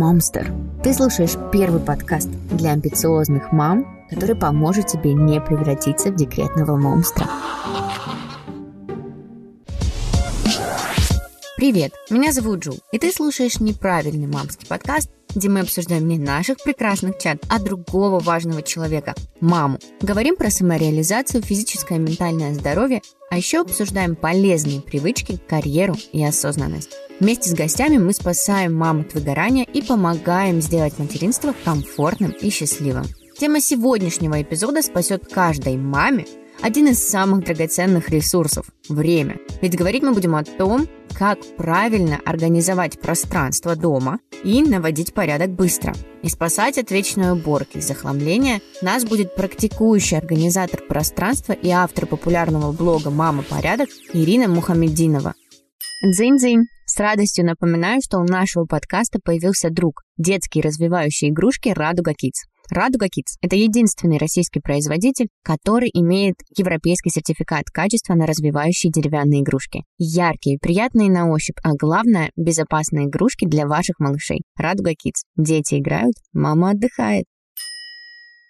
Мамстер. Ты слушаешь первый подкаст для амбициозных мам, который поможет тебе не превратиться в декретного монстра. Привет, меня зовут Джу, и ты слушаешь неправильный мамский подкаст, где мы обсуждаем не наших прекрасных чат, а другого важного человека – маму. Говорим про самореализацию, физическое и ментальное здоровье, а еще обсуждаем полезные привычки, карьеру и осознанность. Вместе с гостями мы спасаем мам от выгорания и помогаем сделать материнство комфортным и счастливым. Тема сегодняшнего эпизода спасет каждой маме один из самых драгоценных ресурсов – время. Ведь говорить мы будем о том, как правильно организовать пространство дома и наводить порядок быстро. И спасать от вечной уборки и захламления нас будет практикующий организатор пространства и автор популярного блога «Мама порядок» Ирина Мухамединова. Дзынь-дзынь! С радостью напоминаю, что у нашего подкаста появился друг – детские развивающие игрушки «Радуга Kids». Радуга Kids – это единственный российский производитель, который имеет европейский сертификат качества на развивающие деревянные игрушки. Яркие, приятные на ощупь, а главное – безопасные игрушки для ваших малышей. Радуга Kids. Дети играют, мама отдыхает.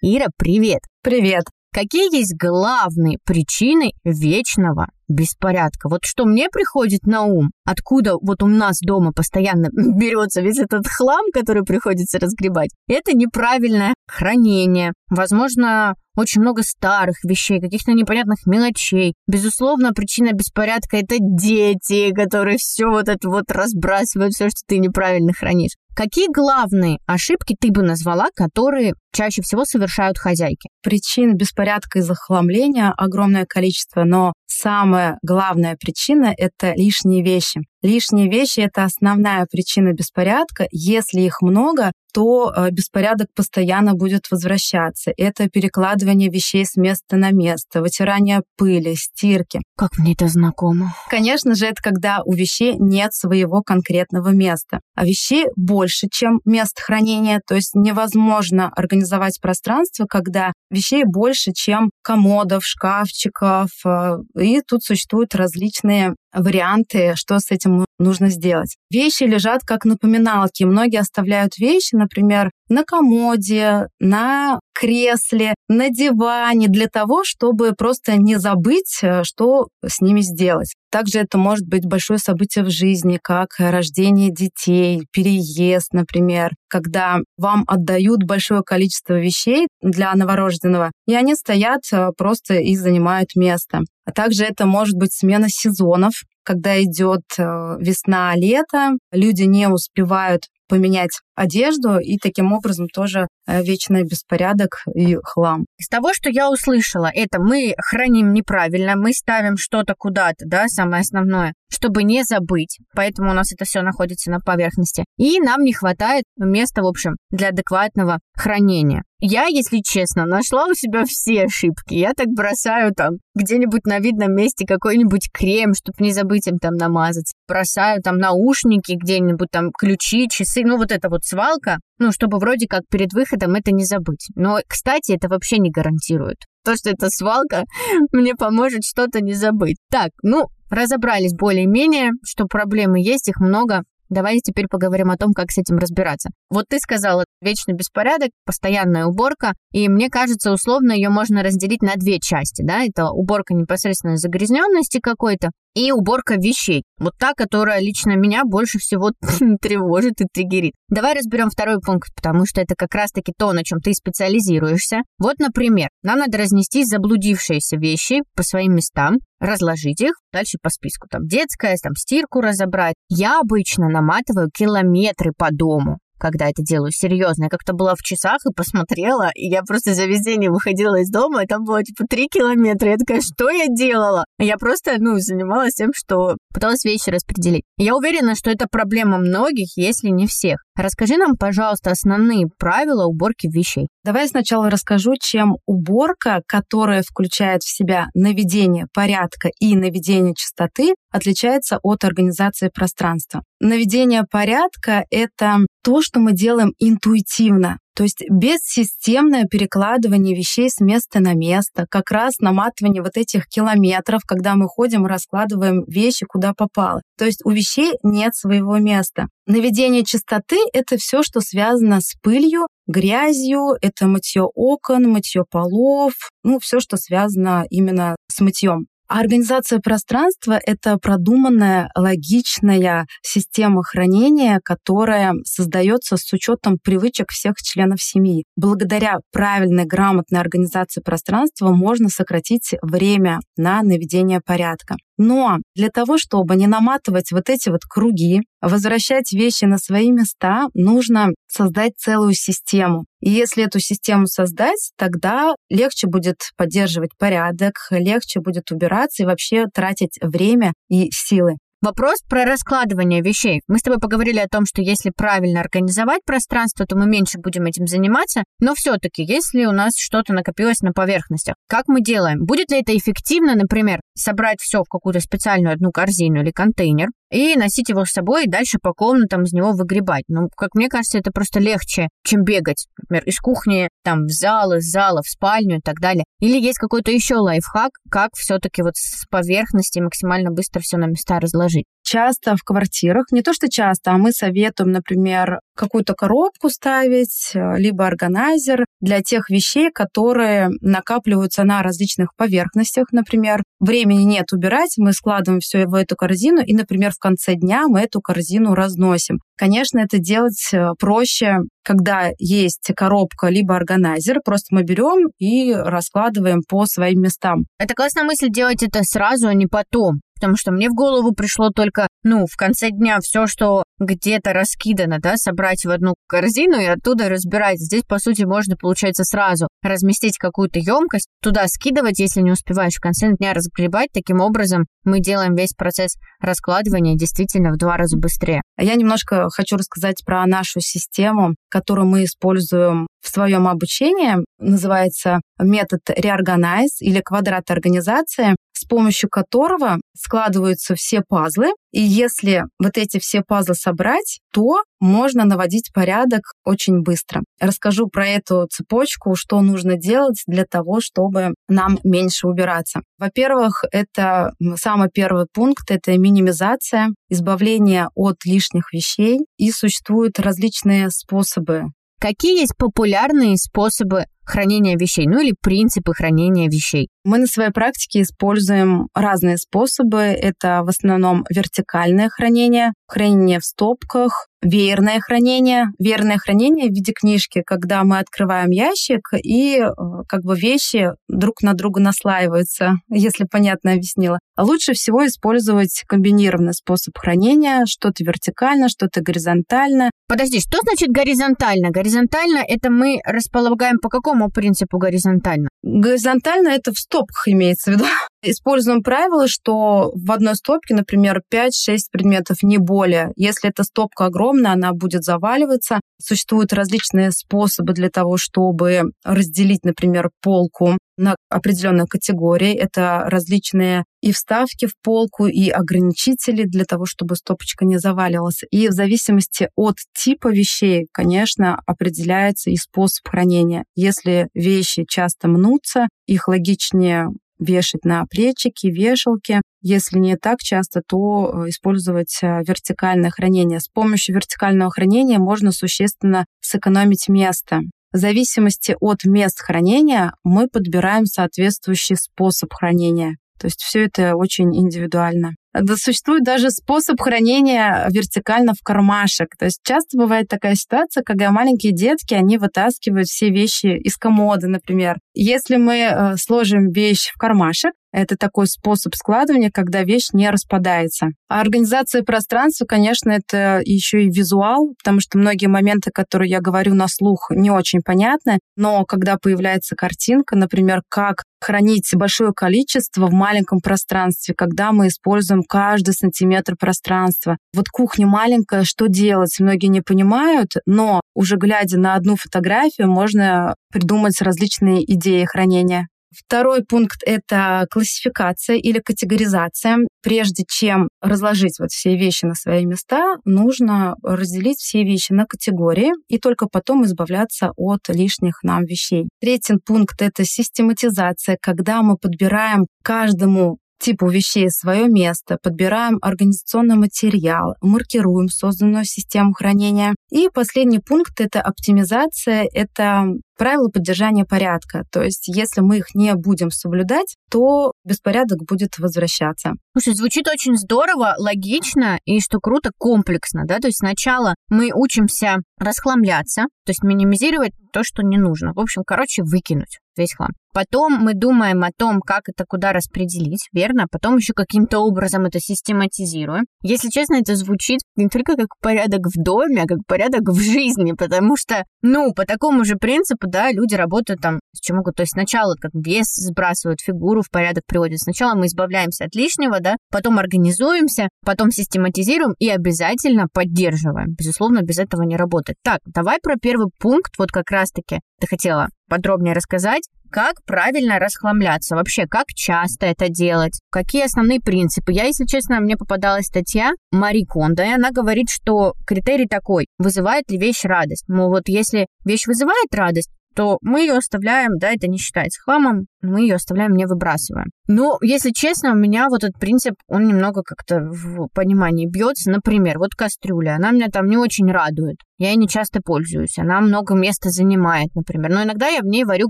Ира, привет! Привет! Какие есть главные причины вечного беспорядка? Вот что мне приходит на ум, откуда вот у нас дома постоянно берется весь этот хлам, который приходится разгребать, это неправильное хранение. Возможно, очень много старых вещей, каких-то непонятных мелочей. Безусловно, причина беспорядка – это дети, которые все вот это вот разбрасывают, все, что ты неправильно хранишь. Какие главные ошибки ты бы назвала, которые чаще всего совершают хозяйки? Причин беспорядка и захламления огромное количество, но самая главная причина — это лишние вещи. Лишние вещи — это основная причина беспорядка. Если их много, то э, беспорядок постоянно будет возвращаться. Это перекладывание вещей с места на место, вытирание пыли, стирки. Как мне это знакомо. Конечно же, это когда у вещей нет своего конкретного места. А вещей больше, чем мест хранения. То есть невозможно организовать пространство, когда вещей больше, чем комодов, шкафчиков. Э, и тут существуют различные варианты, что с этим нужно сделать. Вещи лежат как напоминалки. Многие оставляют вещи, например, на комоде, на кресле, на диване для того, чтобы просто не забыть, э, что с ними сделать. Также это может быть большое событие в жизни, как рождение детей, переезд, например, когда вам отдают большое количество вещей для новорожденного, и они стоят э, просто и занимают место. А также это может быть смена сезонов, когда идет э, весна-лето, люди не успевают поменять одежду, и таким образом тоже э, вечный беспорядок и хлам. Из того, что я услышала, это мы храним неправильно, мы ставим что-то куда-то, да, самое основное, чтобы не забыть, поэтому у нас это все находится на поверхности. И нам не хватает места, в общем, для адекватного хранения. Я, если честно, нашла у себя все ошибки. Я так бросаю там где-нибудь на видном месте какой-нибудь крем, чтобы не забыть им там намазать. Бросаю там наушники где-нибудь, там ключи, часы, ну вот это вот свалка, ну, чтобы вроде как перед выходом это не забыть. Но, кстати, это вообще не гарантирует. То, что это свалка, мне поможет что-то не забыть. Так, ну, разобрались более-менее, что проблемы есть, их много. Давайте теперь поговорим о том, как с этим разбираться. Вот ты сказала, вечный беспорядок, постоянная уборка, и мне кажется, условно ее можно разделить на две части, да, это уборка непосредственно загрязненности какой-то и уборка вещей. Вот та, которая лично меня больше всего тревожит и триггерит. Давай разберем второй пункт, потому что это как раз-таки то, на чем ты специализируешься. Вот, например, нам надо разнести заблудившиеся вещи по своим местам, разложить их дальше по списку. Там детская, там стирку разобрать. Я обычно наматываю километры по дому когда это делаю серьезно. Я как-то была в часах и посмотрела, и я просто за весь день выходила из дома, и там было типа три километра. Я такая, что я делала? Я просто, ну, занималась тем, что пыталась вещи распределить. Я уверена, что это проблема многих, если не всех. Расскажи нам, пожалуйста, основные правила уборки вещей. Давай сначала расскажу, чем уборка, которая включает в себя наведение порядка и наведение чистоты, отличается от организации пространства. Наведение порядка — это то, что мы делаем интуитивно. То есть бессистемное перекладывание вещей с места на место, как раз наматывание вот этих километров, когда мы ходим и раскладываем вещи куда попало. То есть у вещей нет своего места. Наведение чистоты — это все, что связано с пылью, грязью, это мытье окон, мытье полов, ну, все, что связано именно с мытьем. А организация пространства — это продуманная, логичная система хранения, которая создается с учетом привычек всех членов семьи. Благодаря правильной, грамотной организации пространства можно сократить время на наведение порядка. Но для того, чтобы не наматывать вот эти вот круги, возвращать вещи на свои места, нужно создать целую систему. И если эту систему создать, тогда легче будет поддерживать порядок, легче будет убираться и вообще тратить время и силы. Вопрос про раскладывание вещей. Мы с тобой поговорили о том, что если правильно организовать пространство, то мы меньше будем этим заниматься. Но все-таки, если у нас что-то накопилось на поверхностях, как мы делаем? Будет ли это эффективно, например, собрать все в какую-то специальную одну корзину или контейнер, и носить его с собой и дальше по комнатам из него выгребать. Ну, как мне кажется, это просто легче, чем бегать, например, из кухни там в зал, из зала в спальню и так далее. Или есть какой-то еще лайфхак, как все-таки вот с поверхности максимально быстро все на места разложить часто в квартирах, не то что часто, а мы советуем, например, какую-то коробку ставить, э, либо органайзер для тех вещей, которые накапливаются на различных поверхностях, например. Времени нет убирать, мы складываем все в эту корзину, и, например, в конце дня мы эту корзину разносим. Конечно, это делать э, проще, когда есть коробка либо органайзер, просто мы берем и раскладываем по своим местам. Это классная мысль делать это сразу, а не потом потому что мне в голову пришло только, ну, в конце дня все, что где-то раскидано, да, собрать в одну корзину и оттуда разбирать. Здесь, по сути, можно, получается, сразу разместить какую-то емкость, туда скидывать, если не успеваешь в конце дня разгребать. Таким образом, мы делаем весь процесс раскладывания действительно в два раза быстрее. Я немножко хочу рассказать про нашу систему, которую мы используем в своем обучении. Называется метод Reorganize или квадрат организации с помощью которого складываются все пазлы. И если вот эти все пазлы собрать, то можно наводить порядок очень быстро. Расскажу про эту цепочку, что нужно делать для того, чтобы нам меньше убираться. Во-первых, это самый первый пункт, это минимизация, избавление от лишних вещей. И существуют различные способы Какие есть популярные способы хранения вещей, ну или принципы хранения вещей? Мы на своей практике используем разные способы. Это в основном вертикальное хранение, хранение в стопках, веерное хранение. Веерное хранение в виде книжки, когда мы открываем ящик и э, как бы вещи друг на друга наслаиваются, если понятно объяснила. Лучше всего использовать комбинированный способ хранения, что-то вертикально, что-то горизонтально. Подожди, что значит горизонтально? Горизонтально это мы располагаем по какому принципу горизонтально? Горизонтально это в стопках имеется в виду. Используем правило, что в одной стопке, например, 5-6 предметов, не более. Если эта стопка огромная, она будет заваливаться. Существуют различные способы для того, чтобы разделить, например, полку на определенные категории. Это различные и вставки в полку, и ограничители для того, чтобы стопочка не заваливалась. И в зависимости от типа вещей, конечно, определяется и способ хранения. Если вещи часто мнутся, их логичнее вешать на плечики, вешалки. Если не так часто, то э, использовать э, вертикальное хранение. С помощью вертикального хранения можно существенно сэкономить место. В зависимости от мест хранения мы подбираем соответствующий способ хранения. То есть все это очень индивидуально. Да существует даже способ хранения вертикально в кармашек. То есть часто бывает такая ситуация, когда маленькие детки, они вытаскивают все вещи из комода, например. Если мы э, сложим вещь в кармашек, это такой способ складывания, когда вещь не распадается. А организация пространства, конечно, это еще и визуал, потому что многие моменты, которые я говорю на слух, не очень понятны. Но когда появляется картинка, например, как хранить большое количество в маленьком пространстве, когда мы используем каждый сантиметр пространства. Вот кухня маленькая, что делать? Многие не понимают, но уже глядя на одну фотографию, можно придумать различные идеи хранения. Второй пункт — это классификация или категоризация. Прежде чем разложить вот все вещи на свои места, нужно разделить все вещи на категории и только потом избавляться от лишних нам вещей. Третий пункт — это систематизация, когда мы подбираем каждому типу вещей свое место, подбираем организационный материал, маркируем созданную систему хранения. И последний пункт — это оптимизация, это правила поддержания порядка. То есть, если мы их не будем соблюдать, то беспорядок будет возвращаться. Слушай, звучит очень здорово, логично и, что круто, комплексно, да? То есть сначала мы учимся расхламляться, то есть минимизировать то, что не нужно. В общем, короче, выкинуть весь хлам. Потом мы думаем о том, как это куда распределить, верно? Потом еще каким-то образом это систематизируем. Если честно, это звучит не только как порядок в доме, а как порядок в жизни, потому что, ну, по такому же принципу, да, люди работают там с чем могут. То есть сначала как вес сбрасывают, фигуру в порядок приводят. Сначала мы избавляемся от лишнего, да, потом организуемся, потом систематизируем и обязательно поддерживаем. Безусловно, без этого не работает. Так, давай про первый пункт, вот как раз-таки ты хотела подробнее рассказать, как правильно расхламляться, вообще, как часто это делать, какие основные принципы. Я, если честно, мне попадалась статья Мари Кондо, и она говорит, что критерий такой, вызывает ли вещь радость. Мол, вот если вещь вызывает радость, то мы ее оставляем, да, это не считается хламом, мы ее оставляем, не выбрасываем. Но, если честно, у меня вот этот принцип, он немного как-то в понимании бьется. Например, вот кастрюля, она меня там не очень радует. Я ей не часто пользуюсь, она много места занимает, например. Но иногда я в ней варю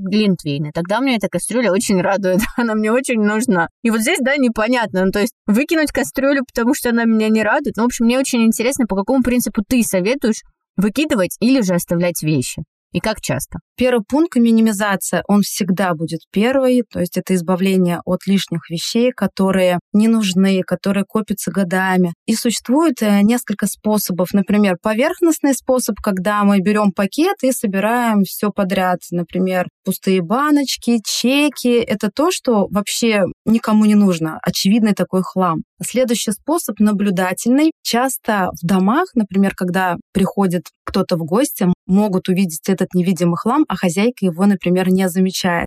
глинтвейн, тогда мне эта кастрюля очень радует, она мне очень нужна. И вот здесь, да, непонятно. Ну, то есть выкинуть кастрюлю, потому что она меня не радует. Ну, в общем, мне очень интересно, по какому принципу ты советуешь выкидывать или же оставлять вещи. И как часто? Первый пункт минимизация, он всегда будет первый, то есть это избавление от лишних вещей, которые не нужны, которые копятся годами. И существует э, несколько способов. Например, поверхностный способ, когда мы берем пакет и собираем все подряд. Например, пустые баночки, чеки. Это то, что вообще никому не нужно. Очевидный такой хлам. Следующий способ наблюдательный. Часто в домах, например, когда приходит кто-то в гости, могут увидеть этот невидимый хлам, а хозяйка его, например, не замечает.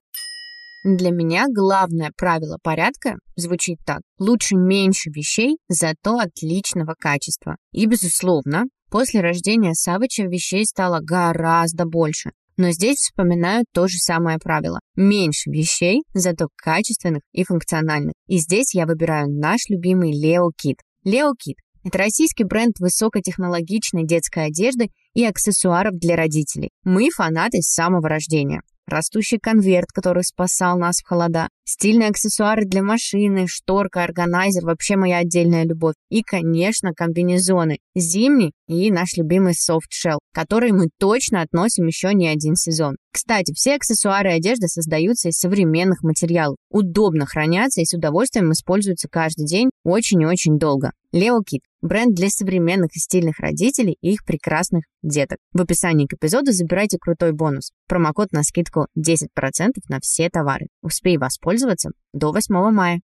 Для меня главное правило порядка звучит так. Лучше меньше вещей, зато отличного качества. И, безусловно, после рождения Савыча вещей стало гораздо больше. Но здесь вспоминаю то же самое правило. Меньше вещей, зато качественных и функциональных. И здесь я выбираю наш любимый Leo Kit. Leo Kit – это российский бренд высокотехнологичной детской одежды и аксессуаров для родителей. Мы фанаты с самого рождения растущий конверт, который спасал нас в холода, стильные аксессуары для машины, шторка, органайзер, вообще моя отдельная любовь. И, конечно, комбинезоны, зимний и наш любимый shell, который мы точно относим еще не один сезон. Кстати, все аксессуары и одежда создаются из современных материалов, удобно хранятся и с удовольствием используются каждый день очень и очень долго. Leo Kit – бренд для современных и стильных родителей и их прекрасных деток. В описании к эпизоду забирайте крутой бонус. Промокод на скидку 10% на все товары. Успей воспользоваться до 8 мая.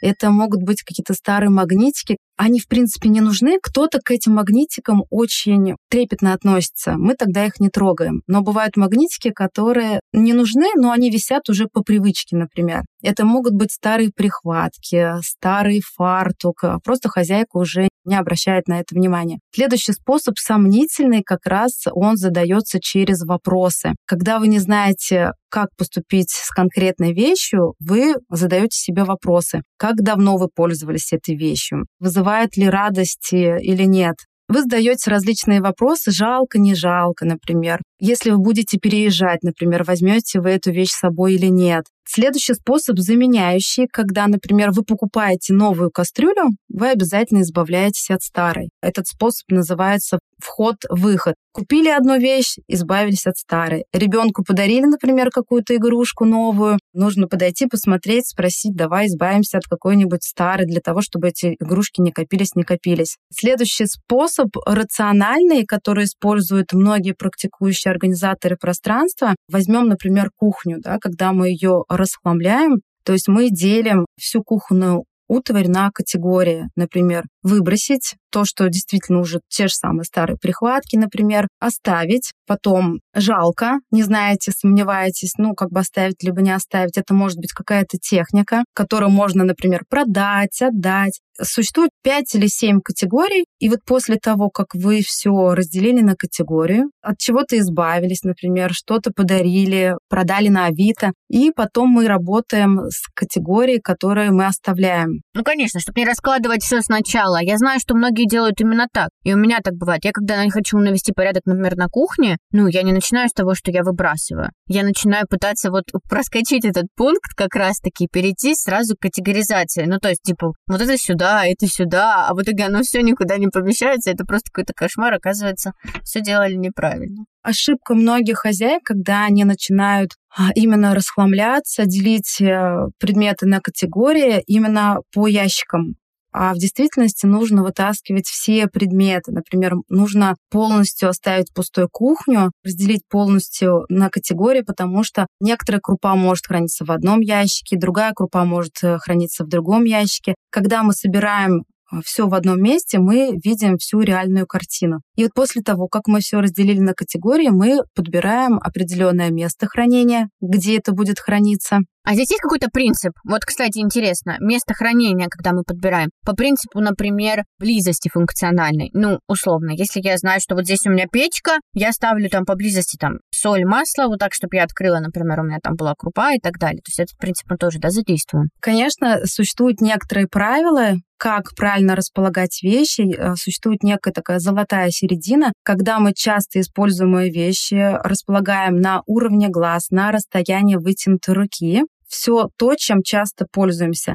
Это могут быть какие-то старые магнитики. Они, в принципе, не нужны. Кто-то к этим магнитикам очень трепетно относится. Мы тогда их не трогаем. Но бывают магнитики, которые не нужны, но они висят уже по привычке, например. Это могут быть старые прихватки, старый фартук. Просто хозяйка уже не обращает на это внимания. Следующий способ сомнительный, как раз он задается через вопросы. Когда вы не знаете, как поступить с конкретной вещью, вы задаете себе вопросы. Как давно вы пользовались этой вещью? Вызывает ли радость или нет? Вы задаете различные вопросы, жалко, не жалко, например. Если вы будете переезжать, например, возьмете вы эту вещь с собой или нет. Следующий способ заменяющий, когда, например, вы покупаете новую кастрюлю, вы обязательно избавляетесь от старой. Этот способ называется вход-выход. Купили одну вещь, избавились от старой. Ребенку подарили, например, какую-то игрушку новую. Нужно подойти, посмотреть, спросить, давай избавимся от какой-нибудь старой для того, чтобы эти игрушки не копились, не копились. Следующий способ рациональный, который используют многие практикующие организаторы пространства. Возьмем, например, кухню, да, когда мы ее расхламляем, то есть мы делим всю кухонную утварь на категории. Например, выбросить то, что действительно уже те же самые старые прихватки, например, оставить, потом жалко, не знаете, сомневаетесь, ну, как бы оставить либо не оставить. Это может быть какая-то техника, которую можно, например, продать, отдать. Существует 5 или 7 категорий, и вот после того, как вы все разделили на категорию, от чего-то избавились, например, что-то подарили, продали на Авито, и потом мы работаем с категорией, которые мы оставляем. Ну, конечно, чтобы не раскладывать все сначала. Я знаю, что многие делают именно так. И у меня так бывает. Я когда хочу навести порядок, например, на кухне, ну, я не начинаю с того, что я выбрасываю. Я начинаю пытаться вот проскочить этот пункт как раз-таки, перейти сразу к категоризации. Ну, то есть, типа, вот это сюда, это сюда, а в итоге оно все никуда не помещается. Это просто какой-то кошмар. Оказывается, все делали неправильно ошибка многих хозяек, когда они начинают а, именно расхламляться, делить э, предметы на категории именно по ящикам. А в действительности нужно вытаскивать все предметы. Например, нужно полностью оставить пустой кухню, разделить полностью на категории, потому что некоторая крупа может храниться в одном ящике, другая крупа может э, храниться в другом ящике. Когда мы собираем все в одном месте, мы видим всю реальную картину. И вот после того, как мы все разделили на категории, мы подбираем определенное место хранения, где это будет храниться. А здесь есть какой-то принцип? Вот, кстати, интересно, место хранения, когда мы подбираем, по принципу, например, близости функциональной. Ну, условно, если я знаю, что вот здесь у меня печка, я ставлю там поблизости там соль, масло, вот так, чтобы я открыла, например, у меня там была крупа и так далее. То есть этот принцип мы тоже, да, задействуем. Конечно, существуют некоторые правила, как правильно располагать вещи. Э, существует некая такая золотая середина, когда мы часто используемые вещи располагаем на уровне глаз, на расстоянии вытянутой руки. Все то, чем часто пользуемся.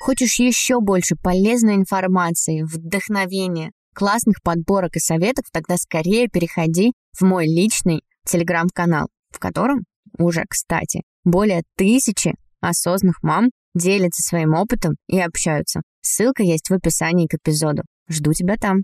Хочешь еще больше полезной информации, вдохновения, классных подборок и советов, тогда скорее переходи в мой личный телеграм-канал, в котором уже, кстати, более тысячи осознанных мам делятся своим опытом и общаются. Ссылка есть в описании к эпизоду. Жду тебя там.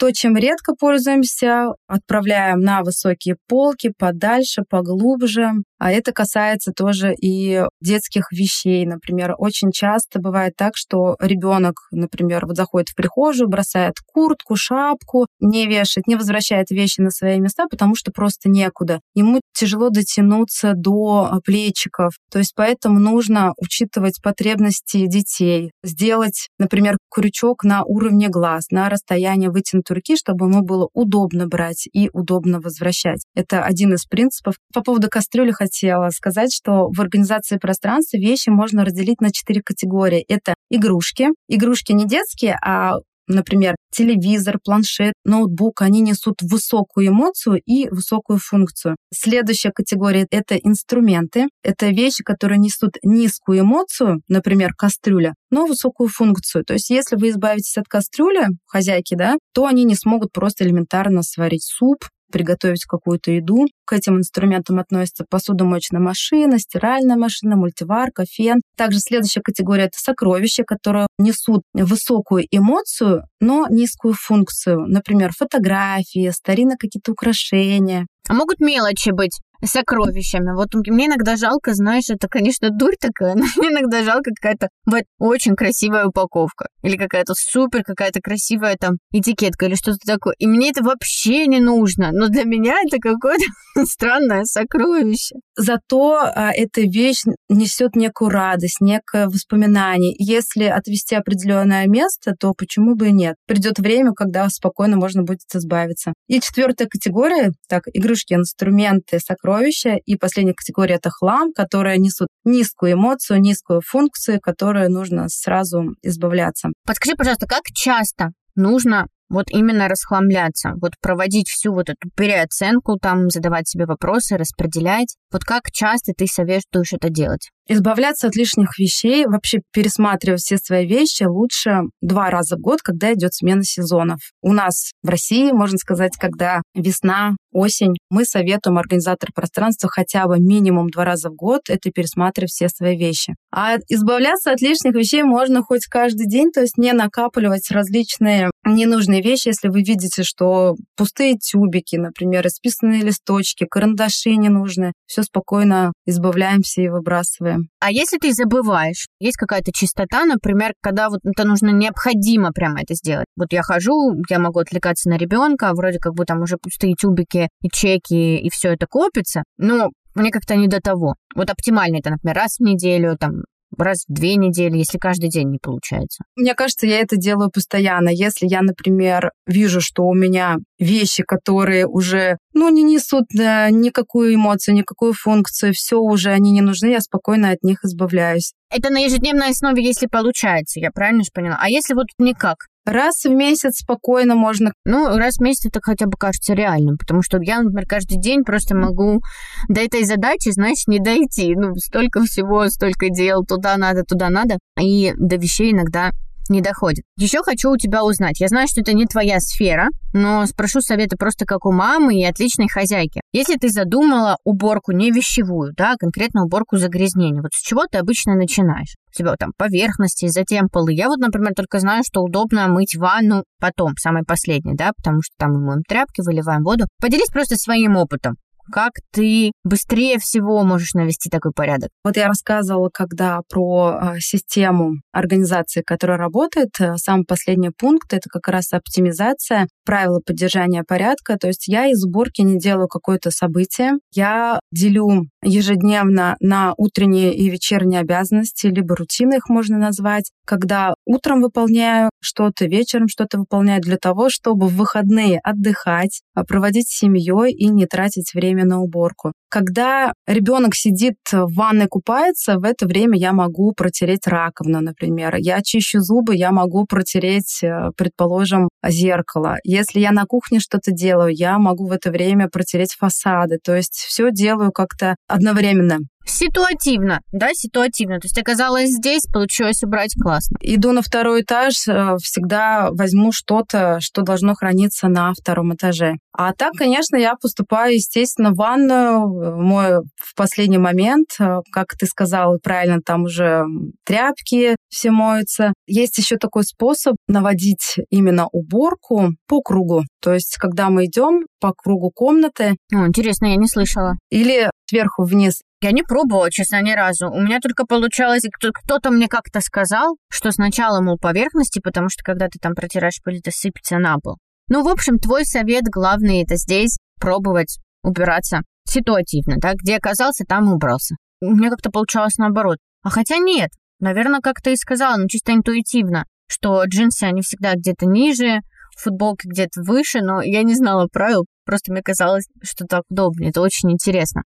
То, чем редко пользуемся, отправляем на высокие полки, подальше, поглубже. А это касается тоже и детских вещей. Например, очень часто бывает так, что ребенок, например, вот заходит в прихожую, бросает куртку, шапку, не вешает, не возвращает вещи на свои места, потому что просто некуда. Ему тяжело дотянуться до а, плечиков. То есть поэтому нужно учитывать потребности детей, сделать, например, крючок на уровне глаз, на расстоянии вытянутой руки, чтобы ему было удобно брать и удобно возвращать. Это один из принципов. По поводу кастрюли хотела сказать, что в организации пространства вещи можно разделить на четыре категории. Это игрушки. Игрушки не детские, а Например, телевизор, планшет, ноутбук, они несут высокую эмоцию и высокую функцию. Следующая категория — это инструменты. Это вещи, которые несут низкую эмоцию, например, кастрюля, но высокую функцию. То есть если вы избавитесь от кастрюли, хозяйки, да, то они не смогут просто элементарно сварить суп, приготовить какую-то еду. К этим инструментам относятся посудомоечная машина, стиральная машина, мультиварка, фен. Также следующая категория — это сокровища, которые несут высокую эмоцию, но низкую функцию. Например, фотографии, старинные какие-то украшения. А могут мелочи быть сокровищами. Вот мне иногда жалко, знаешь, это, конечно, дурь такая, но мне иногда жалко какая-то вот очень красивая упаковка. Или какая-то супер, какая-то красивая там этикетка или что-то такое. И мне это вообще не нужно. Но для меня это какое-то странное сокровище. Зато а, эта вещь несет некую радость, некое воспоминание. Если отвести определенное место, то почему бы и нет? Придет время, когда спокойно можно будет избавиться. И четвертая категория, так, игрушки, инструменты, сокровища. И последняя категория — это хлам, которые несут низкую эмоцию, низкую функцию, которую нужно сразу избавляться. Подскажи, пожалуйста, как часто нужно вот именно расхламляться, вот проводить всю вот эту переоценку, там задавать себе вопросы, распределять. Вот как часто ты советуешь это делать? Избавляться от лишних вещей, вообще пересматривать все свои вещи лучше два раза в год, когда идет смена сезонов. У нас в России, можно сказать, когда весна, осень, мы советуем организатор пространства хотя бы минимум два раза в год это пересматривать все свои вещи. А избавляться от лишних вещей можно хоть каждый день, то есть не накапливать различные ненужные вещи, если вы видите, что пустые тюбики, например, исписанные листочки, карандаши ненужные, все спокойно избавляемся и выбрасываем делаем. А если ты забываешь, есть какая-то чистота, например, когда вот это нужно необходимо прямо это сделать. Вот я хожу, я могу отвлекаться на ребенка, вроде как бы там уже пустые тюбики и чеки, и все это копится, но мне как-то не до того. Вот оптимально это, например, раз в неделю, там, раз в две недели, если каждый день не получается? Мне кажется, я это делаю постоянно. Если я, например, вижу, что у меня вещи, которые уже, ну, не несут да, никакую эмоцию, никакую функцию, все уже, они не нужны, я спокойно от них избавляюсь. Это на ежедневной основе, если получается, я правильно же поняла? А если вот никак? Раз в месяц спокойно можно. Ну, раз в месяц это хотя бы кажется реальным, потому что я, например, каждый день просто могу до этой задачи, знаешь, не дойти. Ну, столько всего, столько дел, туда надо, туда надо. И до вещей иногда не доходит. Еще хочу у тебя узнать. Я знаю, что это не твоя сфера, но спрошу совета просто как у мамы и отличной хозяйки. Если ты задумала уборку не вещевую, да, а конкретно уборку загрязнения, вот с чего ты обычно начинаешь? У тебя там поверхности, затем полы. Я вот, например, только знаю, что удобно мыть ванну потом, самый последний, да, потому что там мы моем тряпки, выливаем воду. Поделись просто своим опытом. Как ты быстрее всего можешь навести такой порядок? Вот я рассказывала, когда про э, систему организации, которая работает, э, самый последний пункт — это как раз оптимизация правила поддержания порядка. То есть я из уборки не делаю какое-то событие. Я делю ежедневно на утренние и вечерние обязанности, либо рутины их можно назвать, когда утром выполняю что-то, вечером что-то выполняю для того, чтобы в выходные отдыхать, а проводить с семьей и не тратить время на уборку. Когда ребенок сидит в ванной купается, в это время я могу протереть раковину, например. Я чищу зубы, я могу протереть, э, предположим, зеркало. Если я на кухне что-то делаю, я могу в это время протереть фасады. То есть все делаю как-то одновременно. Ситуативно, да, ситуативно. То есть оказалось здесь, получилось убрать классно. Иду на второй этаж, э, всегда возьму что-то, что должно храниться на втором этаже. А так, конечно, я поступаю, естественно, в ванную, мою в последний момент, э, как ты сказала правильно, там уже тряпки все моются. Есть еще такой способ наводить именно уборку по кругу. То есть, когда мы идем по кругу комнаты. О, интересно, я не слышала. Или сверху вниз я не пробовала, честно, ни разу. У меня только получалось, кто-то мне как-то сказал, что сначала, мол, поверхности, потому что когда ты там протираешь пыль, это сыпется на пол. Ну, в общем, твой совет главный это здесь пробовать убираться ситуативно, да, где оказался, там и убрался. У меня как-то получалось наоборот. А хотя нет, наверное, как ты и сказала, но чисто интуитивно, что джинсы, они всегда где-то ниже, футболки где-то выше, но я не знала правил, просто мне казалось, что так удобнее. Это очень интересно.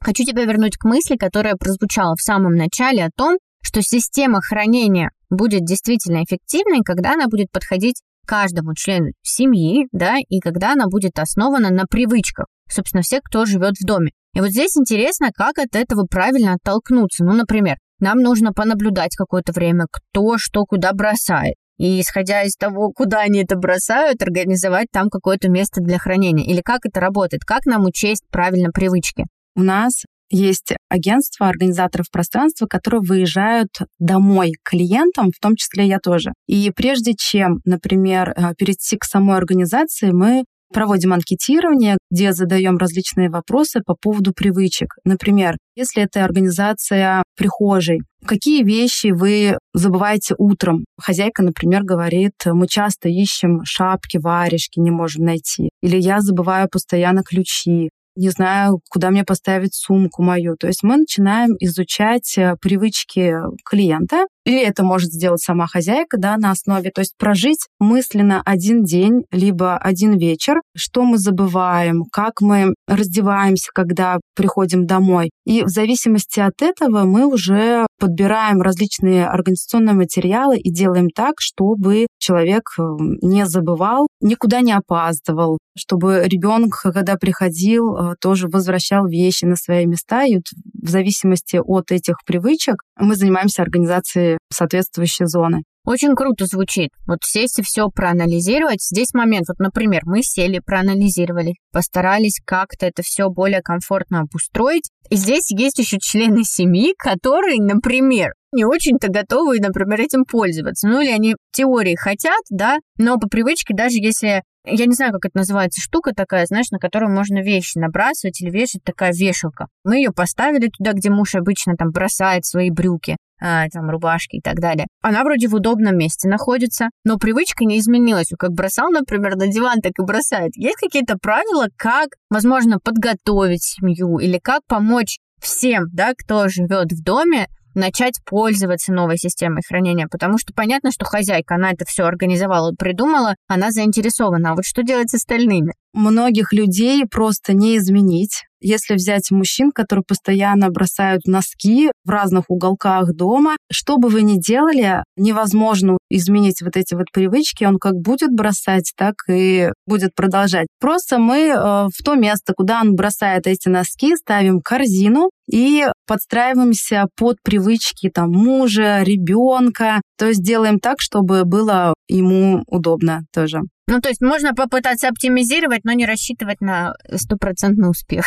Хочу тебя вернуть к мысли, которая прозвучала в самом начале о том, что система хранения будет действительно эффективной, когда она будет подходить каждому члену семьи, да, и когда она будет основана на привычках, собственно, всех, кто живет в доме. И вот здесь интересно, как от этого правильно оттолкнуться. Ну, например, нам нужно понаблюдать какое-то время, кто что куда бросает. И исходя из того, куда они это бросают, организовать там какое-то место для хранения. Или как это работает, как нам учесть правильно привычки. У нас есть агентства, организаторов пространства, которые выезжают домой к клиентам, в том числе я тоже. И прежде чем, например, э, перейти к самой организации, мы проводим анкетирование, где задаем различные вопросы по поводу привычек. Например, если это организация прихожей, какие вещи вы забываете утром? Хозяйка, например, говорит, мы часто ищем шапки, варежки, не можем найти. Или я забываю постоянно ключи не знаю, куда мне поставить сумку мою. То есть мы начинаем изучать э, привычки клиента, или это может сделать сама хозяйка, да, на основе, то есть прожить мысленно один день, либо один вечер, что мы забываем, как мы раздеваемся, когда приходим домой. И в зависимости от этого мы уже подбираем различные организационные материалы и делаем так, чтобы человек э, не забывал, никуда не опаздывал, чтобы ребенок, когда приходил, э, тоже возвращал вещи на свои места. И вот в зависимости от этих привычек мы занимаемся организацией соответствующей зоны. Очень круто звучит. Вот сесть и все проанализировать. Здесь момент, вот, например, мы сели, проанализировали, постарались как-то это все более комфортно обустроить. И здесь есть еще члены семьи, которые, например, не очень-то готовы, например, этим пользоваться. Ну или они теории хотят, да, но по привычке, даже если Я не знаю, как это называется, штука такая, знаешь, на которую можно вещи набрасывать или вешать, такая вешалка. Мы ее поставили туда, где муж обычно там бросает свои брюки а, там, рубашки и так далее. Она вроде в удобном месте находится, но привычка не изменилась. Как бросал, например, на диван, так и бросает. Есть какие-то правила, как, возможно, подготовить семью или как помочь всем, да, кто живет в доме, начать пользоваться новой системой хранения, потому что понятно, что хозяйка, она это все организовала, придумала, она заинтересована. А вот что делать с остальными? Многих людей просто не изменить. Если взять мужчин, которые постоянно бросают носки в разных уголках дома, что бы вы ни делали, невозможно изменить вот эти вот привычки. Он как будет бросать, так и будет продолжать. Просто мы э, в то место, куда он бросает эти носки, ставим корзину и подстраиваемся под привычки там мужа, ребенка. То есть делаем так, чтобы было ему удобно тоже. Ну, то есть можно попытаться оптимизировать, но не рассчитывать на стопроцентный успех.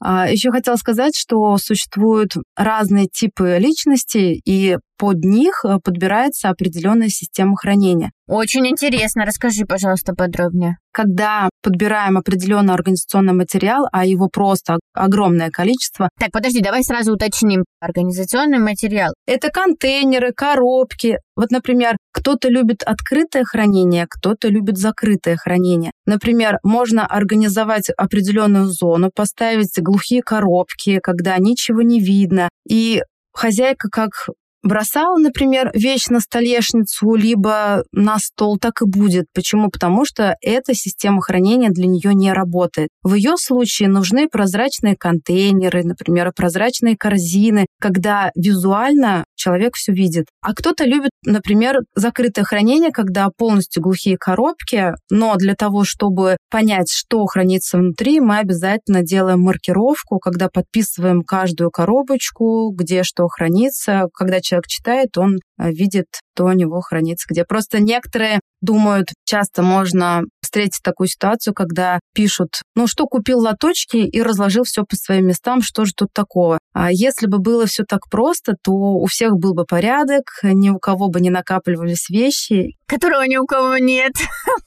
А, Еще хотела сказать, что существуют разные типы личности, и под них э, подбирается определенная система хранения. Очень интересно. Расскажи, пожалуйста, подробнее. Когда подбираем определенный организационный материал, а его просто огромное количество. Так, подожди, давай сразу уточним. Организационный материал. Это контейнеры, коробки. Вот, например, кто-то любит открытое хранение, кто-то любит закрытое хранение. Например, можно организовать определенную зону, поставить глухие коробки, когда ничего не видно. И хозяйка как бросала, например, вещь на столешницу, либо на стол, так и будет. Почему? Потому что эта система хранения для нее не работает. В ее случае нужны прозрачные контейнеры, например, прозрачные корзины, когда визуально человек все видит. А кто-то любит, например, закрытое хранение, когда полностью глухие коробки, но для того, чтобы понять, что хранится внутри, мы обязательно делаем маркировку, когда подписываем каждую коробочку, где что хранится. Когда человек читает, он э, видит, что у него хранится где. Просто некоторые думают, часто можно встретить такую ситуацию, когда пишут, ну что, купил лоточки и разложил все по своим местам, что же тут такого? А если бы было все так просто, то у всех был бы порядок, ни у кого бы не накапливались вещи. Которого ни у кого нет.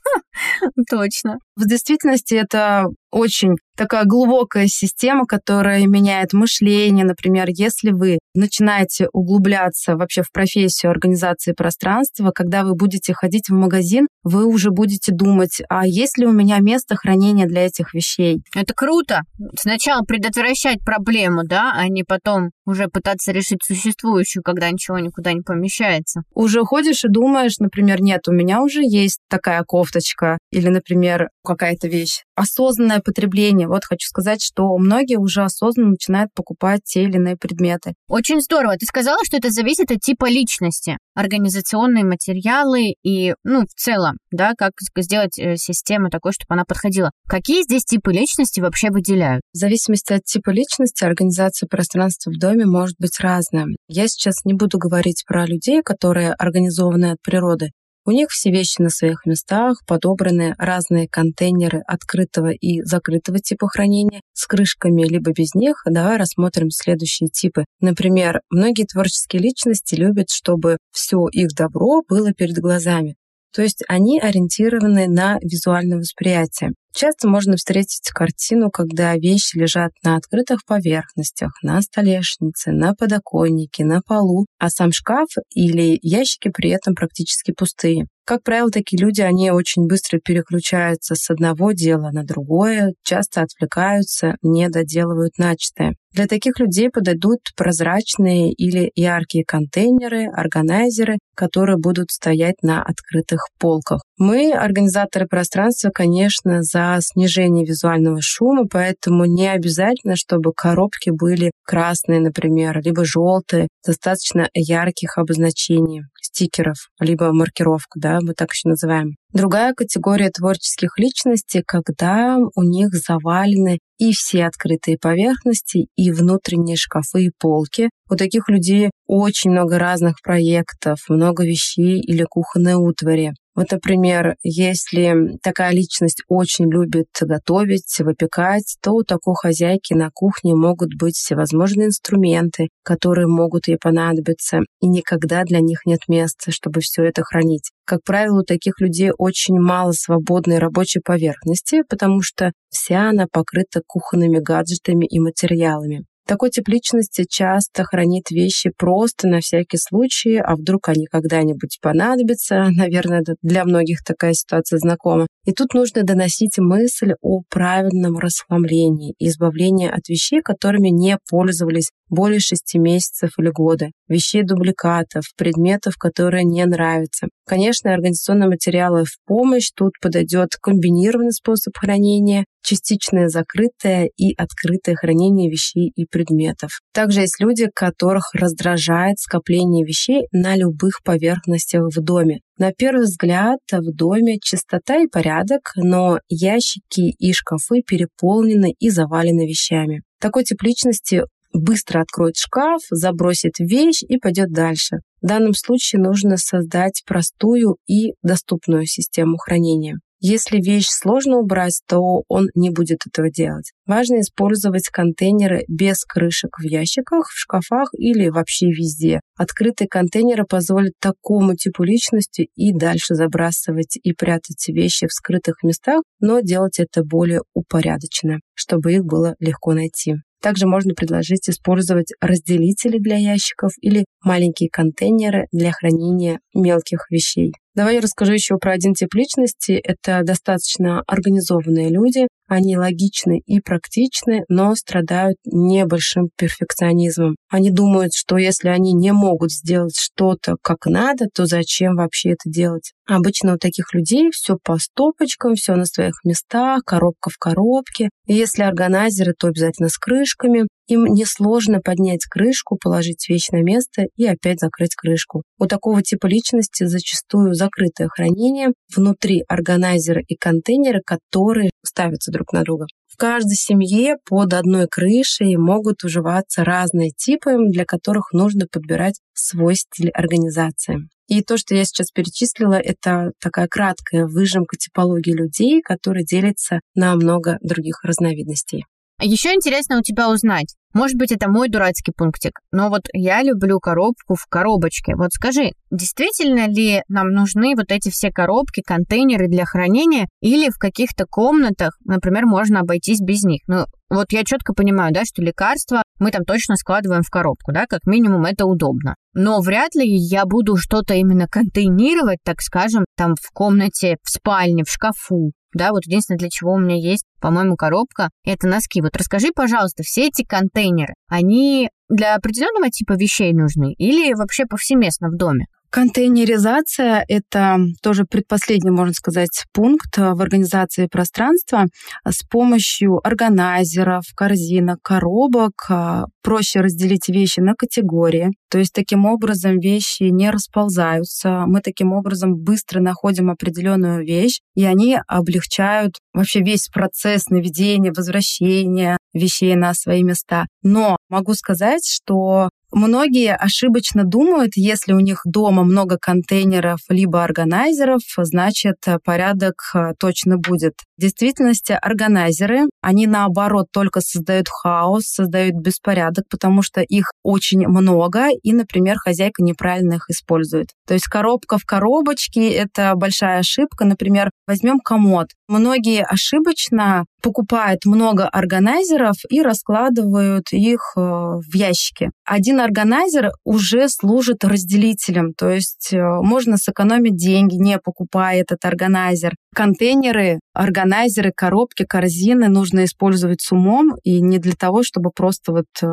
Точно. В действительности это очень такая глубокая система, которая меняет мышление. Например, если вы начинаете углубляться вообще в профессию организации пространства, когда вы будете ходить в магазин, вы уже будете думать, а есть ли у меня место хранения для этих вещей? Это круто. Сначала предотвращать проблему, да, а не потом уже пытаться решить существующую, когда ничего никуда не помещается. Уже ходишь и думаешь, например, нет, у меня уже есть такая кофточка или, например, какая-то вещь. Осознанное потребление. Вот хочу сказать, что многие уже осознанно начинают покупать те или иные предметы. Очень здорово. Ты сказала, что это зависит от типа личности. Организационные материалы и, ну, в целом, да, как сделать э, систему такой, чтобы она подходила. Какие здесь типы личности вообще выделяют? В зависимости от типа личности организация пространства в доме может быть разная. Я сейчас не буду говорить про людей, которые организованы от природы. У них все вещи на своих местах, подобраны разные контейнеры открытого и закрытого типа хранения с крышками либо без них. Давай рассмотрим следующие типы. Например, многие творческие личности любят, чтобы все их добро было перед глазами. То есть они ориентированы на визуальное восприятие. Часто можно встретить картину, когда вещи лежат на открытых поверхностях, на столешнице, на подоконнике, на полу, а сам шкаф или ящики при этом практически пустые. Как правило, такие люди, они очень быстро переключаются с одного дела на другое, часто отвлекаются, не доделывают начатое. Для таких людей подойдут прозрачные или яркие контейнеры, органайзеры, которые будут стоять на открытых полках. Мы, организаторы пространства, конечно, за снижение визуального шума, поэтому не обязательно, чтобы коробки были красные, например, либо желтые, достаточно ярких обозначений стикеров, либо маркировка, да, мы так еще называем. Другая категория творческих личностей, когда у них завалены и все открытые поверхности, и внутренние шкафы и полки. У таких людей очень много разных проектов, много вещей или кухонной утвари. Вот, например, если такая личность очень любит готовить, выпекать, то у такой хозяйки на кухне могут быть всевозможные инструменты, которые могут ей понадобиться, и никогда для них нет места, чтобы все это хранить. Как правило, у таких людей очень мало свободной рабочей поверхности, потому что вся она покрыта кухонными гаджетами и материалами. Такой тип личности часто хранит вещи просто на всякий случай, а вдруг они когда-нибудь понадобятся. Наверное, для многих такая ситуация знакома. И тут нужно доносить мысль о правильном расхламлении и избавлении от вещей, которыми не пользовались более шести месяцев или года, вещей дубликатов, предметов, которые не нравятся. Конечно, организационные материалы в помощь. Тут подойдет комбинированный способ хранения, частичное закрытое и открытое хранение вещей и предметов. Также есть люди, которых раздражает скопление вещей на любых поверхностях в доме. На первый взгляд в доме чистота и порядок, но ящики и шкафы переполнены и завалены вещами. Такой тип личности быстро откроет шкаф, забросит вещь и пойдет дальше. В данном случае нужно создать простую и доступную систему хранения. Если вещь сложно убрать, то он не будет этого делать. Важно использовать контейнеры без крышек в ящиках, в шкафах или вообще везде. Открытые контейнеры позволят такому типу личности и дальше забрасывать и прятать вещи в скрытых местах, но делать это более упорядоченно, чтобы их было легко найти. Также можно предложить использовать разделители для ящиков или маленькие контейнеры для хранения мелких вещей. Давай я расскажу еще про один тип личности. Это достаточно организованные люди. Они логичны и практичны, но страдают небольшим перфекционизмом. Они думают, что если они не могут сделать что-то как надо, то зачем вообще это делать? Обычно у таких людей все по стопочкам, все на своих местах, коробка в коробке. И если органайзеры, то обязательно с крышками. Им несложно поднять крышку, положить вещь на место и опять закрыть крышку. У такого типа личности зачастую закрытое хранение, внутри органайзеры и контейнеры, которые ставятся друг на друга. Каждой семье под одной крышей могут уживаться разные типы, для которых нужно подбирать свой стиль организации. И то, что я сейчас перечислила, это такая краткая выжимка типологии людей, которая делится на много других разновидностей. А Еще интересно у тебя узнать, может быть, это мой дурацкий пунктик, но вот я люблю коробку в коробочке. Вот скажи, действительно ли нам нужны вот эти все коробки, контейнеры для хранения, или в каких-то комнатах, например, можно обойтись без них? Ну, вот я четко понимаю, да, что лекарства мы там точно складываем в коробку, да, как минимум это удобно. Но вряд ли я буду что-то именно контейнировать, так скажем, там в комнате, в спальне, в шкафу. Да, вот единственное, для чего у меня есть, по-моему, коробка, это носки. Вот расскажи, пожалуйста, все эти контейнеры, они для определенного типа вещей нужны или вообще повсеместно в доме? Контейнеризация — это тоже предпоследний, можно сказать, пункт в организации пространства. С помощью органайзеров, корзинок, коробок а, проще разделить вещи на категории. То есть таким образом вещи не расползаются. Мы таким образом быстро находим определенную вещь, и они облегчают вообще весь процесс наведения, возвращения вещей на свои места. Но могу сказать, что Многие ошибочно думают, если у них дома много контейнеров либо органайзеров, значит порядок э, точно будет. В действительности органайзеры, они наоборот только создают хаос, создают беспорядок, потому что их очень много, и, например, хозяйка неправильно их использует. То есть коробка в коробочке — это большая ошибка. Например, возьмем комод. Многие ошибочно покупают много органайзеров и раскладывают их э, в ящики. Один органайзер уже служит разделителем, то есть э, можно сэкономить деньги, не покупая этот органайзер. Контейнеры, органайзеры, коробки, корзины нужно использовать с умом и не для того, чтобы просто вот э,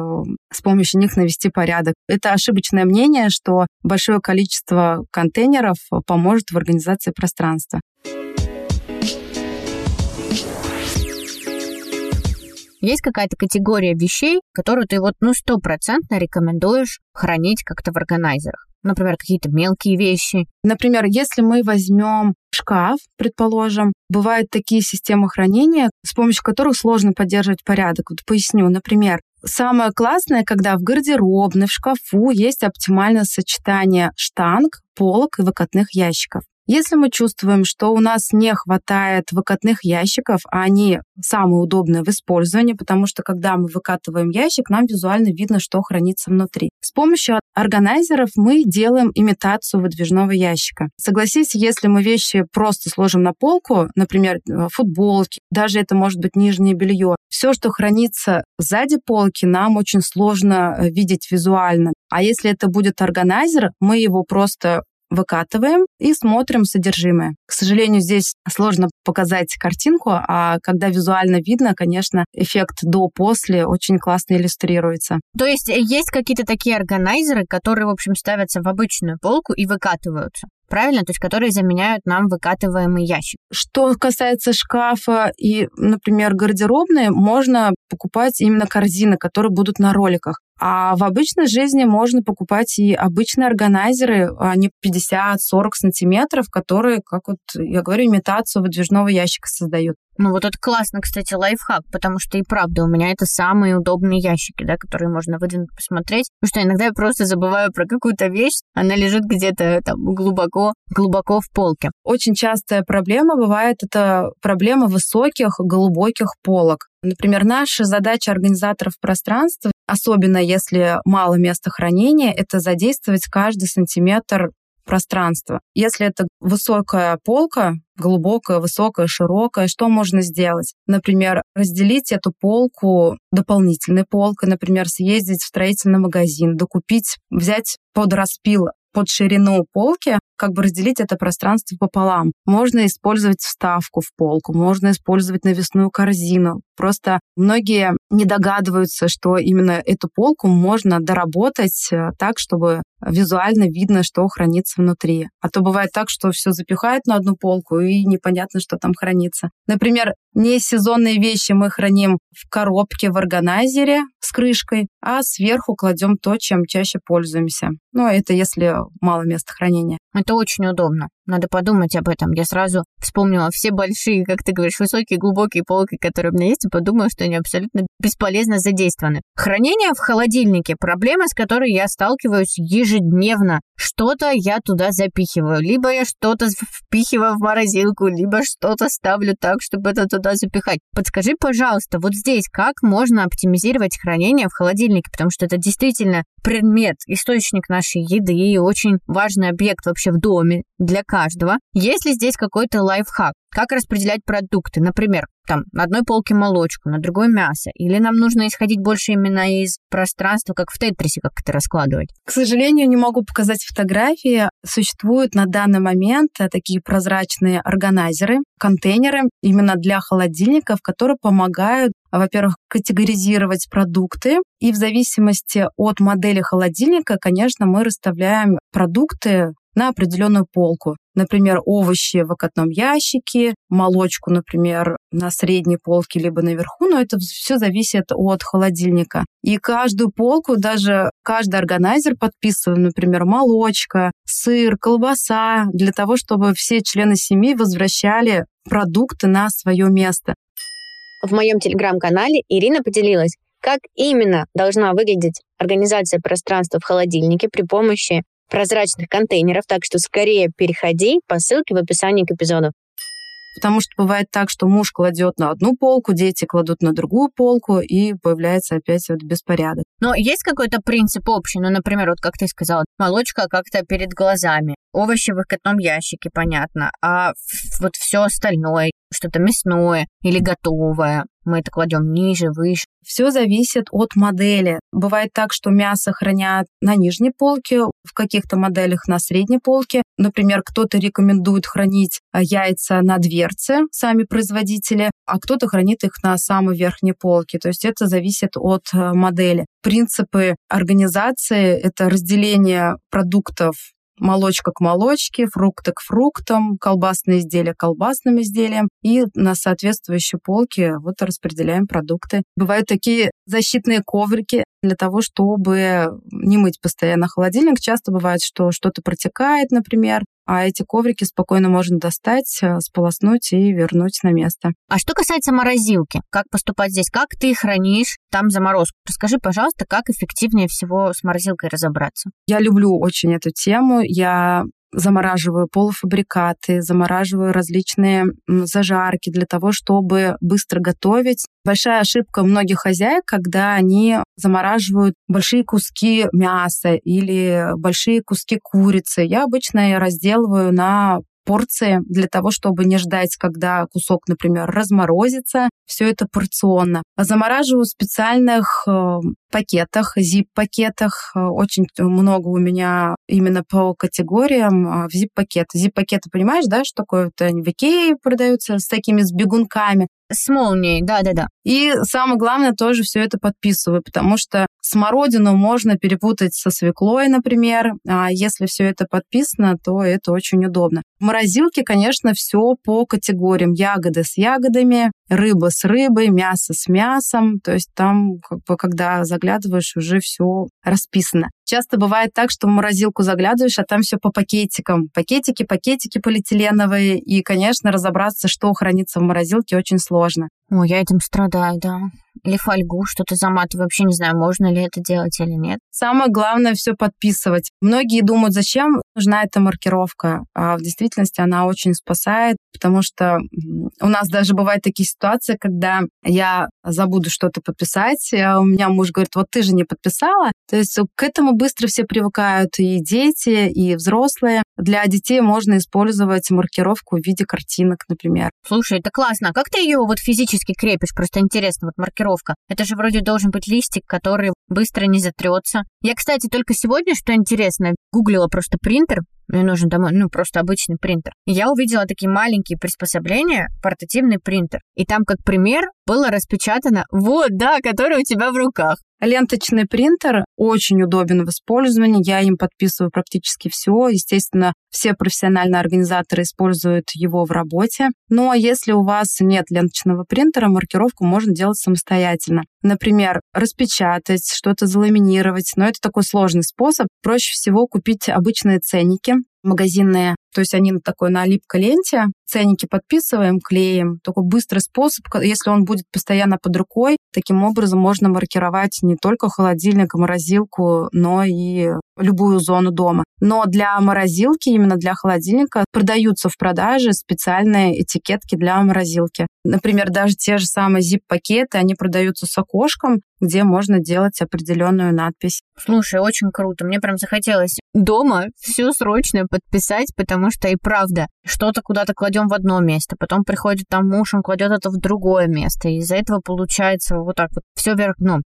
с помощью них навести порядок. Это ошибочное мнение, что большое количество контейнеров поможет в организации пространства. Есть какая-то категория вещей, которую ты вот ну стопроцентно рекомендуешь хранить как-то в органайзерах? Например, какие-то мелкие вещи. Например, если мы возьмем шкаф, предположим, бывают такие системы хранения, с помощью которых сложно поддерживать порядок. Вот поясню, например, Самое классное, когда в гардеробной, в шкафу есть оптимальное сочетание штанг, полок и выкатных ящиков. Если мы чувствуем, что у нас не хватает выкатных ящиков, а они самые удобные в использовании, потому что когда мы выкатываем ящик, нам визуально видно, что хранится внутри. С помощью органайзеров мы делаем имитацию выдвижного ящика. Согласись, если мы вещи просто сложим на полку, например, э, футболки, даже это может быть нижнее белье, все, что хранится сзади полки, нам очень сложно э, видеть визуально. А если это будет органайзер, мы его просто выкатываем и смотрим содержимое. К сожалению, здесь сложно показать картинку, а когда визуально видно, конечно, эффект до-после очень классно иллюстрируется. То есть э, есть какие-то такие органайзеры, которые, в общем, ставятся в обычную полку и выкатываются? правильно? То есть которые заменяют нам выкатываемый ящик. Что касается шкафа и, например, гардеробной, можно покупать именно корзины, которые будут на роликах. А в обычной жизни можно покупать и обычные органайзеры, они 50-40 сантиметров, которые, как вот я говорю, имитацию выдвижного ящика создают. Ну вот это классно, кстати, лайфхак, потому что и правда у меня это самые удобные ящики, да, которые можно выдвинуть, посмотреть. Потому что иногда я просто забываю про какую-то вещь, она лежит где-то там глубоко, глубоко в полке. Очень частая проблема бывает, это проблема высоких, глубоких полок. Например, наша задача организаторов пространства, особенно если мало места хранения, это задействовать каждый сантиметр пространства. Если это высокая полка, глубокая, высокая, широкая, что можно сделать? Например, разделить эту полку дополнительной полкой, например, съездить в строительный магазин, докупить, взять под распил под ширину полки, как бы разделить это пространство пополам. Можно использовать вставку в полку, можно использовать навесную корзину. Просто многие не догадываются, что именно эту полку можно доработать э, так, чтобы визуально видно, что хранится внутри. А то бывает так, что все запихают на одну полку, и непонятно, что там хранится. Например, не сезонные вещи мы храним в коробке в органайзере с крышкой, а сверху кладем то, чем чаще пользуемся. Ну, это если мало места хранения. Это очень удобно. Надо подумать об этом. Я сразу вспомнила все большие, как ты говоришь, высокие, глубокие полки, которые у меня есть, и подумала, что они абсолютно бесполезно задействованы. Хранение в холодильнике – проблема, с которой я сталкиваюсь ежедневно. Что-то я туда запихиваю. Либо я что-то впихиваю в морозилку, либо что-то ставлю так, чтобы это туда запихать. Подскажи, пожалуйста, вот здесь как можно оптимизировать хранение в холодильнике? Потому что это действительно предмет, источник нашей еды и очень важный объект вообще в доме для каждого. Есть ли здесь какой-то лайфхак? Как распределять продукты? Например, там на одной полке молочку, на другой мясо. Или нам нужно исходить больше именно из пространства, как в тетрисе, как это раскладывать? К сожалению, не могу показать фотографии. Существуют на данный момент э, такие прозрачные органайзеры, контейнеры именно для холодильников, которые помогают во-первых, категоризировать продукты, и в зависимости от модели холодильника, конечно, мы расставляем продукты на определенную полку. Например, овощи в окатном ящике, молочку, например, на средней полке либо наверху, но это все зависит от холодильника. И каждую полку, даже каждый органайзер подписываем, например, молочка, сыр, колбаса, для того, чтобы все члены семьи возвращали продукты на свое место. В моем телеграм-канале Ирина поделилась, как именно должна выглядеть организация пространства в холодильнике при помощи прозрачных контейнеров, так что скорее переходи по ссылке в описании к эпизоду. Потому что бывает так, что муж кладет на одну полку, дети кладут на другую полку, и появляется опять вот беспорядок. Но есть какой-то принцип общий? Ну, например, вот как ты сказала, молочка как-то перед глазами, овощи в выкатном ящике, понятно, а вот все остальное, что-то мясное или готовое, мы это кладем ниже, выше. Все зависит от модели. Бывает так, что мясо хранят на нижней полке, в каких-то моделях на средней полке. Например, кто-то рекомендует хранить а, яйца на дверце, сами производители, а кто-то хранит их на самой верхней полке. То есть это зависит от э, модели. Принципы организации — это разделение продуктов молочка к молочке, фрукты к фруктам, колбасные изделия к колбасным изделиям. И на соответствующей полке вот распределяем продукты. Бывают такие защитные коврики для того, чтобы не мыть постоянно холодильник. Часто бывает, что что-то протекает, например, а эти коврики спокойно можно достать, э, сполоснуть и вернуть на место. А что касается морозилки, как поступать здесь? Как ты хранишь там заморозку? Расскажи, пожалуйста, как эффективнее всего с морозилкой разобраться? Я люблю очень эту тему. Я замораживаю полуфабрикаты, замораживаю различные зажарки для того, чтобы быстро готовить. Большая ошибка многих хозяек, когда они замораживают большие куски мяса или большие куски курицы. Я обычно разделываю на порции для того, чтобы не ждать, когда кусок, например, разморозится. Все это порционно. Замораживаю в специальных э, пакетах, zip-пакетах. Э, очень много у меня именно по категориям э, в zip-пакет. Zip-пакеты, понимаешь, да, что такое? Это они в Икее продаются с такими с бегунками. С молнией, да-да-да. И самое главное, тоже все это подписываю, потому что смородину можно перепутать со свеклой, например. А если все это подписано, то это очень удобно. В морозилке, конечно, все по категориям. Ягоды с ягодами, рыба с рыбой, мясо с мясом. То есть там, как бы, когда заглядываешь, уже все расписано. Часто бывает так, что в морозилку заглядываешь, а там все по пакетикам. Пакетики, пакетики полиэтиленовые. И, конечно, разобраться, что хранится в морозилке, очень сложно. О, я этим страдаю, да. Или фольгу что-то заматываю. Вообще не знаю, можно ли это делать или нет. Самое главное все подписывать. Многие думают, зачем нужна эта маркировка. А в действительности она очень спасает, потому что у нас даже бывают такие ситуации, когда я забуду что-то подписать, а у меня муж говорит, вот ты же не подписала. То есть к этому быстро все привыкают, и дети, и взрослые. Для детей можно использовать маркировку в виде картинок, например. Слушай, это классно. А как ты ее вот физически крепишь? Просто интересно, вот маркировка. Это же вроде должен быть листик, который быстро не затрется. Я, кстати, только сегодня, что интересно, гуглила просто принтер, мне нужен домой, ну, просто обычный принтер. Я увидела такие маленькие приспособления, портативный принтер. И там, как пример, было распечатано, вот, да, который у тебя в руках. Ленточный принтер очень удобен в использовании. Я им подписываю практически все. Естественно, все профессиональные организаторы используют его в работе. Но если у вас нет ленточного принтера, маркировку можно делать самостоятельно. Например, распечатать, что-то заламинировать. Но это такой сложный способ. Проще всего купить обычные ценники магазинные. То есть они такой на липкой ленте. Ценники подписываем, клеим. Такой быстрый способ, если он будет постоянно под рукой. Таким образом можно маркировать не только холодильник морозилку, но и любую зону дома. Но для морозилки, именно для холодильника, продаются в продаже специальные этикетки для морозилки. Например, даже те же самые zip-пакеты, они продаются с окошком, где можно делать определенную надпись. Слушай, очень круто. Мне прям захотелось дома все срочно подписать, потому что и правда, что-то куда-то кладем в одно место, потом приходит там муж, он кладет это в другое место, и из-за этого получается вот так вот все вверх дном.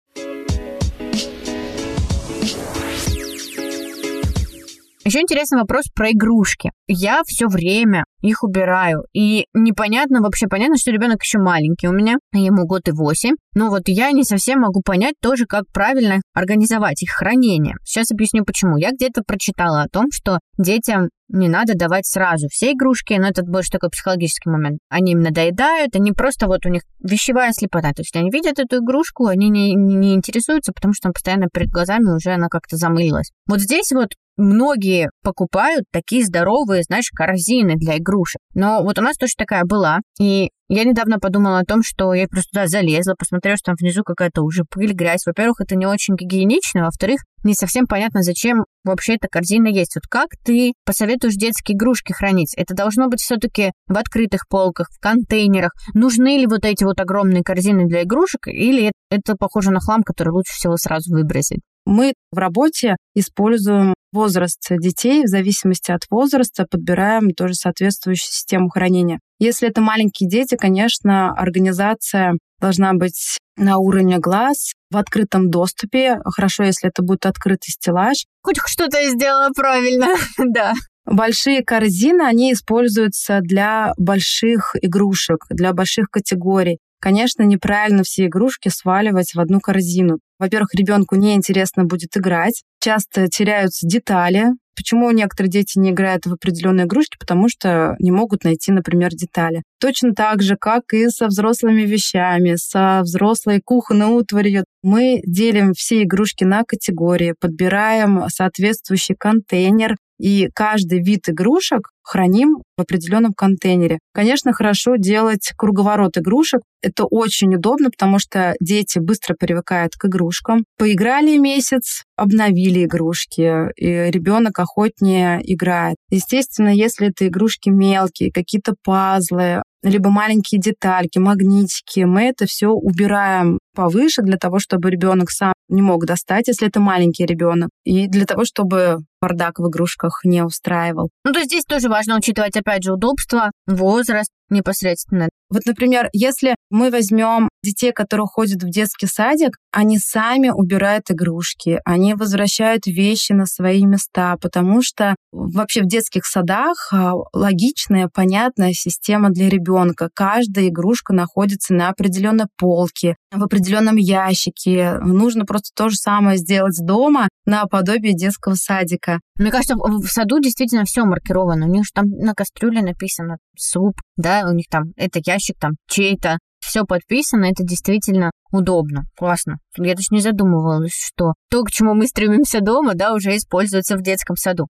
Еще интересный вопрос про игрушки. Я все время их убираю. И непонятно, вообще понятно, что ребенок еще маленький у меня, ему год и восемь. Но вот я не совсем могу понять тоже, как правильно организовать их хранение. Сейчас объясню почему. Я где-то прочитала о том, что детям не надо давать сразу все игрушки, но это больше такой психологический момент. Они им надоедают, они просто вот у них вещевая слепота. То есть они видят эту игрушку, они не, не, интересуются, потому что постоянно перед глазами уже она как-то замылилась. Вот здесь вот многие покупают такие здоровые, знаешь, корзины для игрушек. Но вот у нас тоже такая была. И я недавно подумала о том, что я просто туда залезла, посмотрела, что там внизу какая-то уже пыль, грязь. Во-первых, это не очень гигиенично, во-вторых, не совсем понятно, зачем вообще эта корзина есть. Вот как ты посоветуешь детские игрушки хранить? Это должно быть все-таки в открытых полках, в контейнерах. Нужны ли вот эти вот огромные корзины для игрушек, или это похоже на хлам, который лучше всего сразу выбросить? Мы в работе используем возраст детей, в зависимости от возраста подбираем тоже соответствующую систему хранения. Если это маленькие дети, конечно, организация должна быть на уровне глаз, в открытом доступе. Хорошо, если это будет открытый стеллаж. Хоть что-то я сделала правильно, да. Большие корзины, они используются для больших игрушек, для больших категорий. Конечно, неправильно все игрушки сваливать в одну корзину. Во-первых, ребенку неинтересно будет играть. Часто теряются детали. Почему некоторые дети не играют в определенные игрушки? Потому что не могут найти, например, детали. Точно так же, как и со взрослыми вещами, со взрослой кухонной утварью. Мы делим все игрушки на категории, подбираем соответствующий контейнер, и каждый вид игрушек храним в определенном контейнере. Конечно, хорошо делать круговорот игрушек. Это очень удобно, потому что дети быстро привыкают к игрушкам. Поиграли месяц, обновили игрушки, и ребенок охотнее играет. Естественно, если это игрушки мелкие, какие-то пазлы, либо маленькие детальки, магнитики, мы это все убираем повыше для того, чтобы ребенок сам не мог достать, если это маленький ребенок, и для того, чтобы бардак в игрушках не устраивал. Ну, то есть здесь тоже важно учитывать, опять же, удобство, возраст непосредственно. Вот, например, если мы возьмем детей, которые ходят в детский садик, они сами убирают игрушки, они возвращают вещи на свои места, потому что вообще в детских садах а, логичная, понятная система для ребенка. Каждая игрушка находится на определенной полке, в определенном ящике. Нужно просто то же самое сделать дома на подобие детского садика. Мне кажется, в саду действительно все маркировано. У них же там на кастрюле написано суп, да, у них там это ящик там чей-то, все подписано, это действительно удобно, классно. Я даже не задумывалась, что то, к чему мы стремимся дома, да, уже используется в детском саду.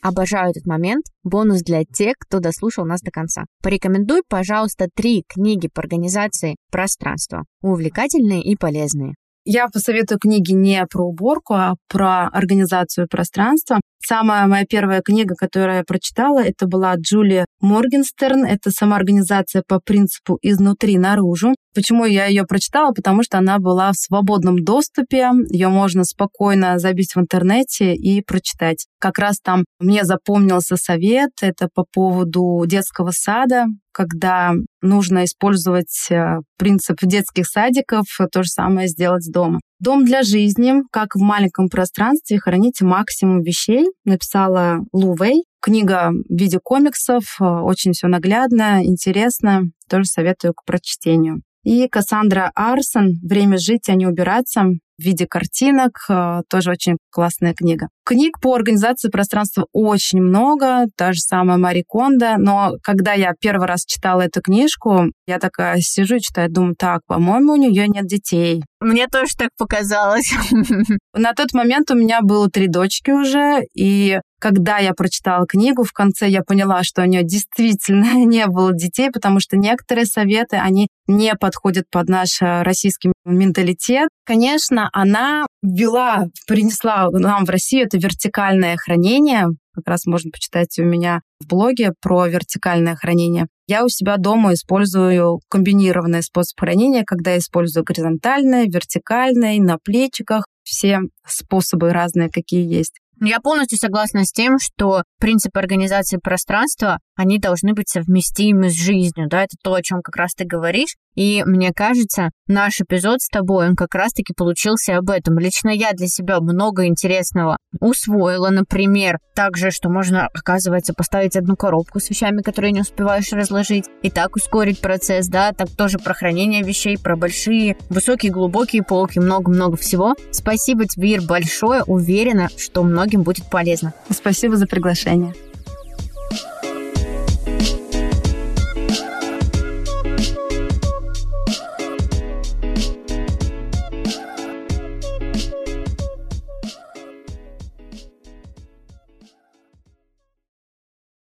Обожаю этот момент. Бонус для тех, кто дослушал нас до конца. Порекомендуй, пожалуйста, три книги по организации пространства. Увлекательные и полезные. Я посоветую книги не про уборку, а про организацию пространства. Самая моя первая книга, которую я прочитала, это была Джулия Моргенстерн. Это самоорганизация по принципу изнутри наружу. Почему я ее прочитала? Потому что она была в свободном доступе. Ее можно спокойно забить в интернете и прочитать. Как раз там мне запомнился совет. Это по поводу детского сада когда нужно использовать э, принцип детских садиков, то же самое сделать дома. Дом для жизни, как в маленьком пространстве, храните максимум вещей, написала Лу Вэй. Книга в виде комиксов, э, очень все наглядно, интересно, тоже советую к прочтению. И Кассандра Арсон «Время жить, а не убираться» в виде картинок. Э, тоже очень классная книга. Книг по организации пространства очень много, та же самая Мари Кондо, но когда я первый раз читала эту книжку, я такая сижу и читаю, думаю, так, по-моему, у нее нет детей. Мне тоже так показалось. На тот момент у меня было три дочки уже, и когда я прочитала книгу, в конце я поняла, что у нее действительно не было детей, потому что некоторые советы, они не подходят под наш э, российский менталитет. Конечно, она ввела, принесла нам в Россию это вертикальное хранение. Как раз можно почитать у меня в блоге про вертикальное хранение. Я у себя дома использую комбинированный способ хранения, когда я использую горизонтальное, вертикальное, на плечиках. Все способы разные, какие есть. Я полностью согласна с тем, что принципы организации пространства, они должны быть совместимы с жизнью, да, это то, о чем как раз ты говоришь. И мне кажется, наш эпизод с тобой, он как раз-таки получился об этом. Лично я для себя много интересного усвоила, например, также, что можно, оказывается, поставить одну коробку с вещами, которые не успеваешь разложить, и так ускорить процесс, да, так тоже про хранение вещей, про большие, высокие, глубокие полки, много-много всего. Спасибо тебе, Ир, большое, уверена, что многим будет полезно. Спасибо за приглашение.